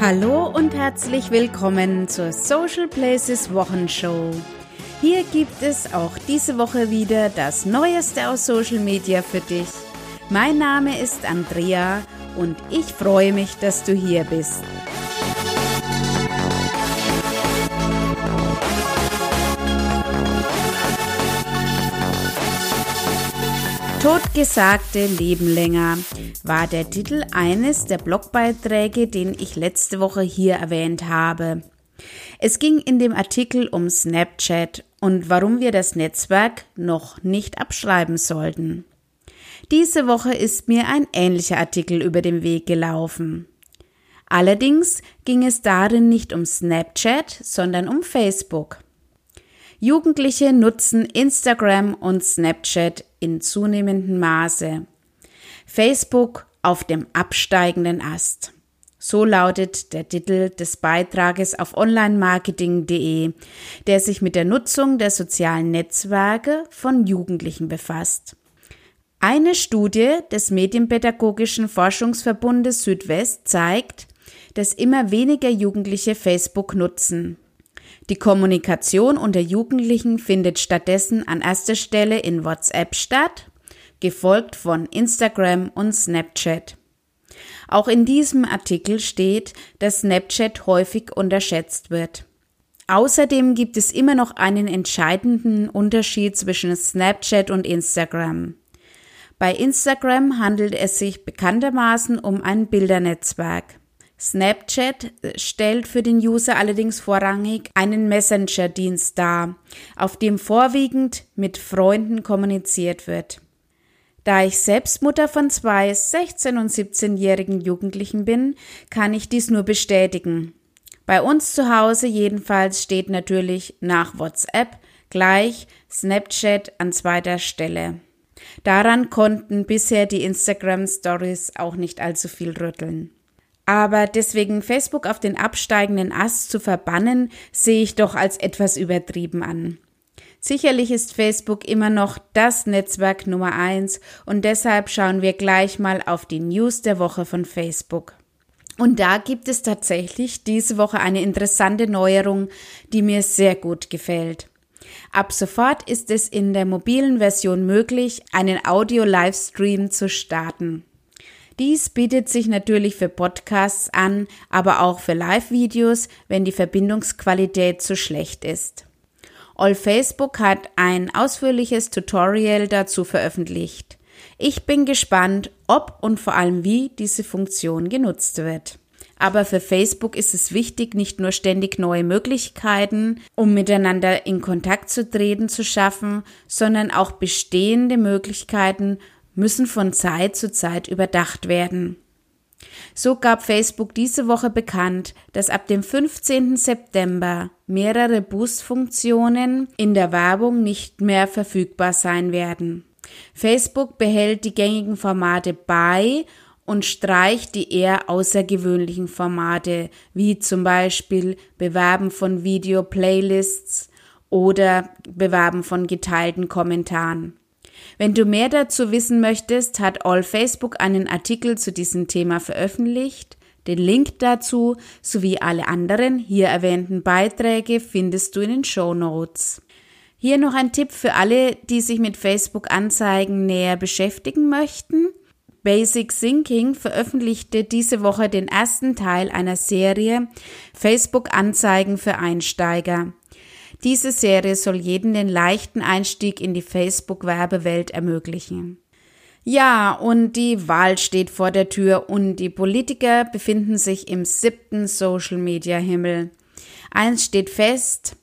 Hallo und herzlich willkommen zur Social Places Wochenshow. Hier gibt es auch diese Woche wieder das Neueste aus Social Media für dich. Mein Name ist Andrea und ich freue mich, dass du hier bist. Totgesagte leben länger war der Titel eines der Blogbeiträge, den ich letzte Woche hier erwähnt habe. Es ging in dem Artikel um Snapchat und warum wir das Netzwerk noch nicht abschreiben sollten. Diese Woche ist mir ein ähnlicher Artikel über den Weg gelaufen. Allerdings ging es darin nicht um Snapchat, sondern um Facebook. Jugendliche nutzen Instagram und Snapchat in zunehmendem Maße. Facebook auf dem absteigenden Ast. So lautet der Titel des Beitrages auf onlinemarketing.de, der sich mit der Nutzung der sozialen Netzwerke von Jugendlichen befasst. Eine Studie des Medienpädagogischen Forschungsverbundes Südwest zeigt, dass immer weniger Jugendliche Facebook nutzen. Die Kommunikation unter Jugendlichen findet stattdessen an erster Stelle in WhatsApp statt, gefolgt von Instagram und Snapchat. Auch in diesem Artikel steht, dass Snapchat häufig unterschätzt wird. Außerdem gibt es immer noch einen entscheidenden Unterschied zwischen Snapchat und Instagram. Bei Instagram handelt es sich bekanntermaßen um ein Bildernetzwerk. Snapchat stellt für den User allerdings vorrangig einen Messenger-Dienst dar, auf dem vorwiegend mit Freunden kommuniziert wird. Da ich selbst Mutter von zwei 16- und 17-jährigen Jugendlichen bin, kann ich dies nur bestätigen. Bei uns zu Hause jedenfalls steht natürlich nach WhatsApp gleich Snapchat an zweiter Stelle. Daran konnten bisher die Instagram Stories auch nicht allzu viel rütteln. Aber deswegen Facebook auf den absteigenden Ast zu verbannen, sehe ich doch als etwas übertrieben an. Sicherlich ist Facebook immer noch das Netzwerk Nummer eins und deshalb schauen wir gleich mal auf die News der Woche von Facebook. Und da gibt es tatsächlich diese Woche eine interessante Neuerung, die mir sehr gut gefällt. Ab sofort ist es in der mobilen Version möglich, einen Audio-Livestream zu starten. Dies bietet sich natürlich für Podcasts an, aber auch für Live-Videos, wenn die Verbindungsqualität zu schlecht ist. All Facebook hat ein ausführliches Tutorial dazu veröffentlicht. Ich bin gespannt, ob und vor allem wie diese Funktion genutzt wird. Aber für Facebook ist es wichtig, nicht nur ständig neue Möglichkeiten, um miteinander in Kontakt zu treten, zu schaffen, sondern auch bestehende Möglichkeiten müssen von Zeit zu Zeit überdacht werden. So gab Facebook diese Woche bekannt, dass ab dem 15. September mehrere Boost-Funktionen in der Werbung nicht mehr verfügbar sein werden. Facebook behält die gängigen Formate bei und streicht die eher außergewöhnlichen Formate, wie zum Beispiel Bewerben von Video-Playlists oder Bewerben von geteilten Kommentaren. Wenn du mehr dazu wissen möchtest, hat All Facebook einen Artikel zu diesem Thema veröffentlicht. Den Link dazu sowie alle anderen hier erwähnten Beiträge findest du in den Show Notes. Hier noch ein Tipp für alle, die sich mit Facebook-Anzeigen näher beschäftigen möchten. Basic Thinking veröffentlichte diese Woche den ersten Teil einer Serie Facebook-Anzeigen für Einsteiger. Diese Serie soll jeden den leichten Einstieg in die Facebook-Werbewelt ermöglichen. Ja, und die Wahl steht vor der Tür und die Politiker befinden sich im siebten Social-Media-Himmel. Eins steht fest,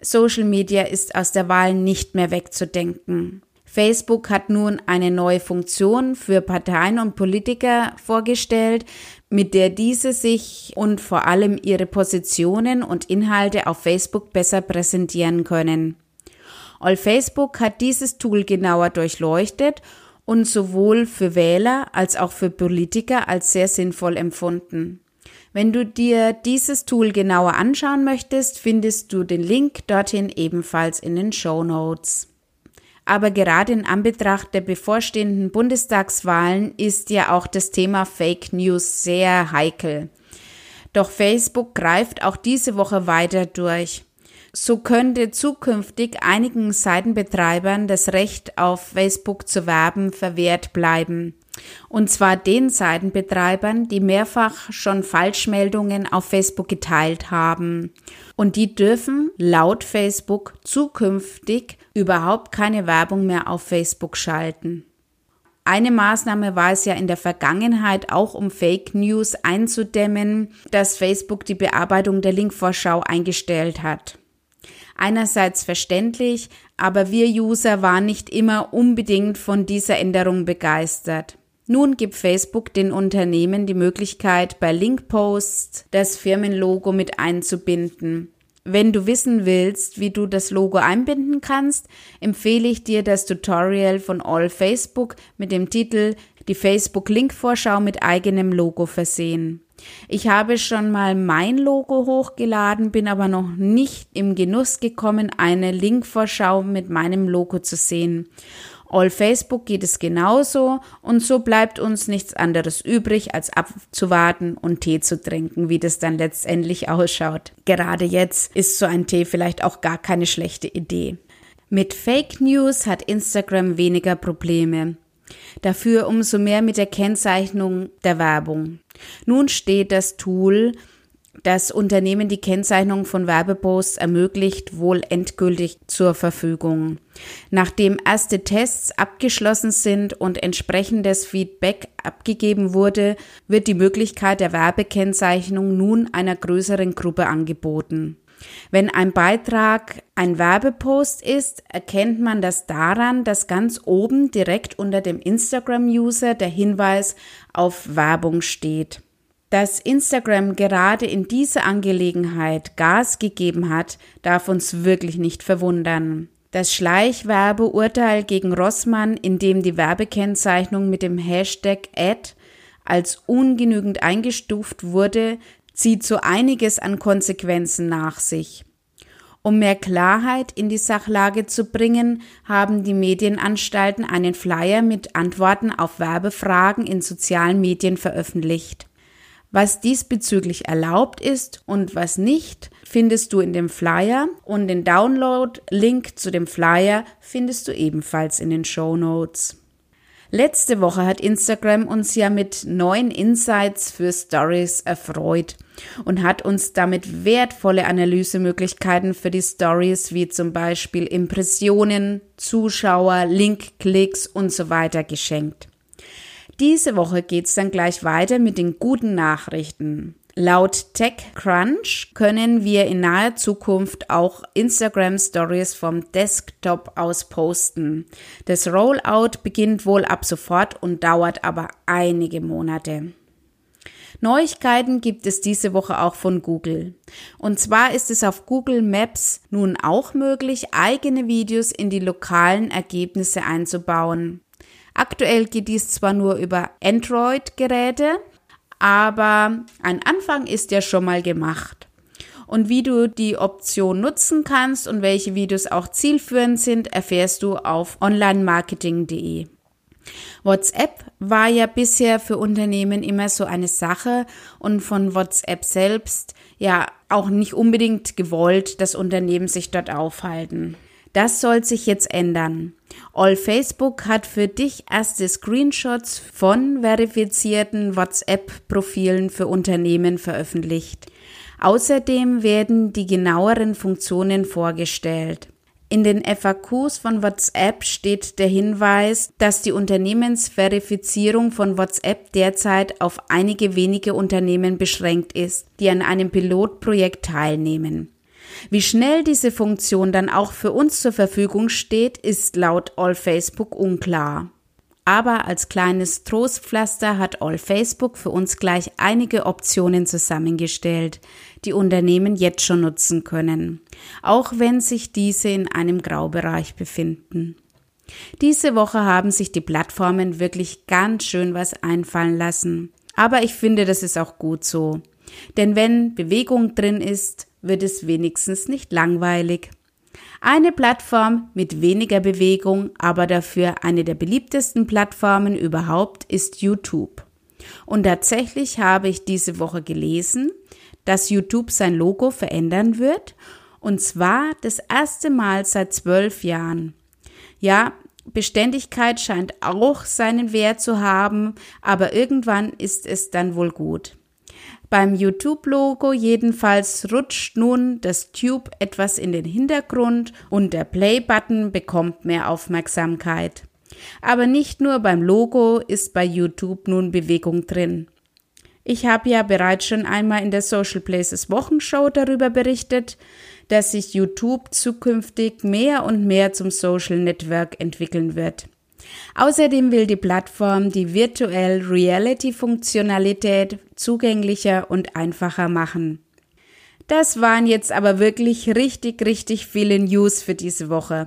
Social Media ist aus der Wahl nicht mehr wegzudenken. Facebook hat nun eine neue Funktion für Parteien und Politiker vorgestellt, mit der diese sich und vor allem ihre Positionen und Inhalte auf Facebook besser präsentieren können. All Facebook hat dieses Tool genauer durchleuchtet und sowohl für Wähler als auch für Politiker als sehr sinnvoll empfunden. Wenn du dir dieses Tool genauer anschauen möchtest, findest du den Link dorthin ebenfalls in den Show Notes. Aber gerade in Anbetracht der bevorstehenden Bundestagswahlen ist ja auch das Thema Fake News sehr heikel. Doch Facebook greift auch diese Woche weiter durch. So könnte zukünftig einigen Seitenbetreibern das Recht auf Facebook zu werben verwehrt bleiben. Und zwar den Seitenbetreibern, die mehrfach schon Falschmeldungen auf Facebook geteilt haben. Und die dürfen laut Facebook zukünftig überhaupt keine Werbung mehr auf Facebook schalten. Eine Maßnahme war es ja in der Vergangenheit auch, um Fake News einzudämmen, dass Facebook die Bearbeitung der Linkvorschau eingestellt hat. Einerseits verständlich, aber wir User waren nicht immer unbedingt von dieser Änderung begeistert. Nun gibt Facebook den Unternehmen die Möglichkeit, bei Linkposts das Firmenlogo mit einzubinden. Wenn du wissen willst, wie du das Logo einbinden kannst, empfehle ich dir das Tutorial von All Facebook mit dem Titel Die Facebook Linkvorschau mit eigenem Logo versehen. Ich habe schon mal mein Logo hochgeladen, bin aber noch nicht im Genuss gekommen, eine Linkvorschau mit meinem Logo zu sehen. All Facebook geht es genauso und so bleibt uns nichts anderes übrig, als abzuwarten und Tee zu trinken, wie das dann letztendlich ausschaut. Gerade jetzt ist so ein Tee vielleicht auch gar keine schlechte Idee. Mit Fake News hat Instagram weniger Probleme. Dafür umso mehr mit der Kennzeichnung der Werbung. Nun steht das Tool das Unternehmen die Kennzeichnung von Werbeposts ermöglicht, wohl endgültig zur Verfügung. Nachdem erste Tests abgeschlossen sind und entsprechendes Feedback abgegeben wurde, wird die Möglichkeit der Werbekennzeichnung nun einer größeren Gruppe angeboten. Wenn ein Beitrag ein Werbepost ist, erkennt man das daran, dass ganz oben direkt unter dem Instagram-User der Hinweis auf Werbung steht. Dass Instagram gerade in dieser Angelegenheit Gas gegeben hat, darf uns wirklich nicht verwundern. Das Schleichwerbeurteil gegen Rossmann, in dem die Werbekennzeichnung mit dem Hashtag Ad als ungenügend eingestuft wurde, zieht so einiges an Konsequenzen nach sich. Um mehr Klarheit in die Sachlage zu bringen, haben die Medienanstalten einen Flyer mit Antworten auf Werbefragen in sozialen Medien veröffentlicht. Was diesbezüglich erlaubt ist und was nicht, findest du in dem Flyer und den Download-Link zu dem Flyer findest du ebenfalls in den Show Notes. Letzte Woche hat Instagram uns ja mit neuen Insights für Stories erfreut und hat uns damit wertvolle Analysemöglichkeiten für die Stories wie zum Beispiel Impressionen, Zuschauer, Linkklicks und so weiter geschenkt. Diese Woche geht's dann gleich weiter mit den guten Nachrichten. Laut TechCrunch können wir in naher Zukunft auch Instagram Stories vom Desktop aus posten. Das Rollout beginnt wohl ab sofort und dauert aber einige Monate. Neuigkeiten gibt es diese Woche auch von Google. Und zwar ist es auf Google Maps nun auch möglich, eigene Videos in die lokalen Ergebnisse einzubauen. Aktuell geht dies zwar nur über Android-Geräte, aber ein Anfang ist ja schon mal gemacht. Und wie du die Option nutzen kannst und welche Videos auch zielführend sind, erfährst du auf onlinemarketing.de. WhatsApp war ja bisher für Unternehmen immer so eine Sache und von WhatsApp selbst ja auch nicht unbedingt gewollt, dass Unternehmen sich dort aufhalten. Das soll sich jetzt ändern. All Facebook hat für dich erste Screenshots von verifizierten WhatsApp-Profilen für Unternehmen veröffentlicht. Außerdem werden die genaueren Funktionen vorgestellt. In den FAQs von WhatsApp steht der Hinweis, dass die Unternehmensverifizierung von WhatsApp derzeit auf einige wenige Unternehmen beschränkt ist, die an einem Pilotprojekt teilnehmen. Wie schnell diese Funktion dann auch für uns zur Verfügung steht, ist laut All Facebook unklar. Aber als kleines Trostpflaster hat All Facebook für uns gleich einige Optionen zusammengestellt, die Unternehmen jetzt schon nutzen können, auch wenn sich diese in einem Graubereich befinden. Diese Woche haben sich die Plattformen wirklich ganz schön was einfallen lassen. Aber ich finde, das ist auch gut so. Denn wenn Bewegung drin ist, wird es wenigstens nicht langweilig. Eine Plattform mit weniger Bewegung, aber dafür eine der beliebtesten Plattformen überhaupt ist YouTube. Und tatsächlich habe ich diese Woche gelesen, dass YouTube sein Logo verändern wird. Und zwar das erste Mal seit zwölf Jahren. Ja, Beständigkeit scheint auch seinen Wert zu haben, aber irgendwann ist es dann wohl gut. Beim YouTube-Logo jedenfalls rutscht nun das Tube etwas in den Hintergrund und der Play-Button bekommt mehr Aufmerksamkeit. Aber nicht nur beim Logo ist bei YouTube nun Bewegung drin. Ich habe ja bereits schon einmal in der Social Places Wochenshow darüber berichtet, dass sich YouTube zukünftig mehr und mehr zum Social Network entwickeln wird. Außerdem will die Plattform die Virtual Reality Funktionalität zugänglicher und einfacher machen. Das waren jetzt aber wirklich richtig, richtig viele News für diese Woche.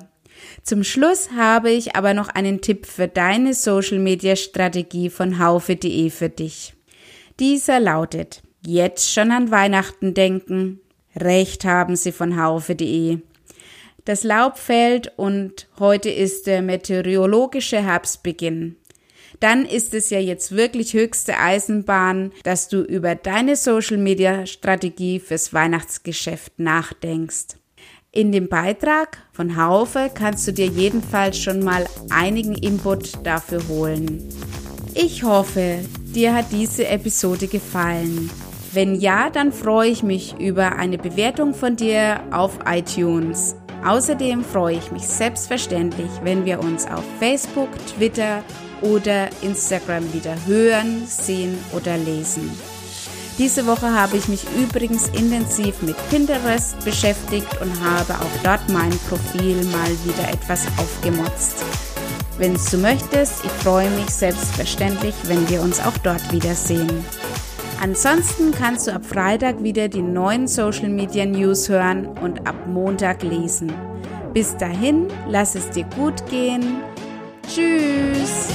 Zum Schluss habe ich aber noch einen Tipp für deine Social Media Strategie von haufe.de für dich. Dieser lautet, jetzt schon an Weihnachten denken. Recht haben Sie von haufe.de. Das Laub fällt und heute ist der meteorologische Herbstbeginn. Dann ist es ja jetzt wirklich höchste Eisenbahn, dass du über deine Social Media Strategie fürs Weihnachtsgeschäft nachdenkst. In dem Beitrag von Haufe kannst du dir jedenfalls schon mal einigen Input dafür holen. Ich hoffe, dir hat diese Episode gefallen. Wenn ja, dann freue ich mich über eine Bewertung von dir auf iTunes. Außerdem freue ich mich selbstverständlich, wenn wir uns auf Facebook, Twitter oder Instagram wieder hören, sehen oder lesen. Diese Woche habe ich mich übrigens intensiv mit Pinterest beschäftigt und habe auch dort mein Profil mal wieder etwas aufgemotzt. Wenn du möchtest, ich freue mich selbstverständlich, wenn wir uns auch dort wiedersehen. Ansonsten kannst du ab Freitag wieder die neuen Social Media News hören und ab Montag lesen. Bis dahin, lass es dir gut gehen. Tschüss!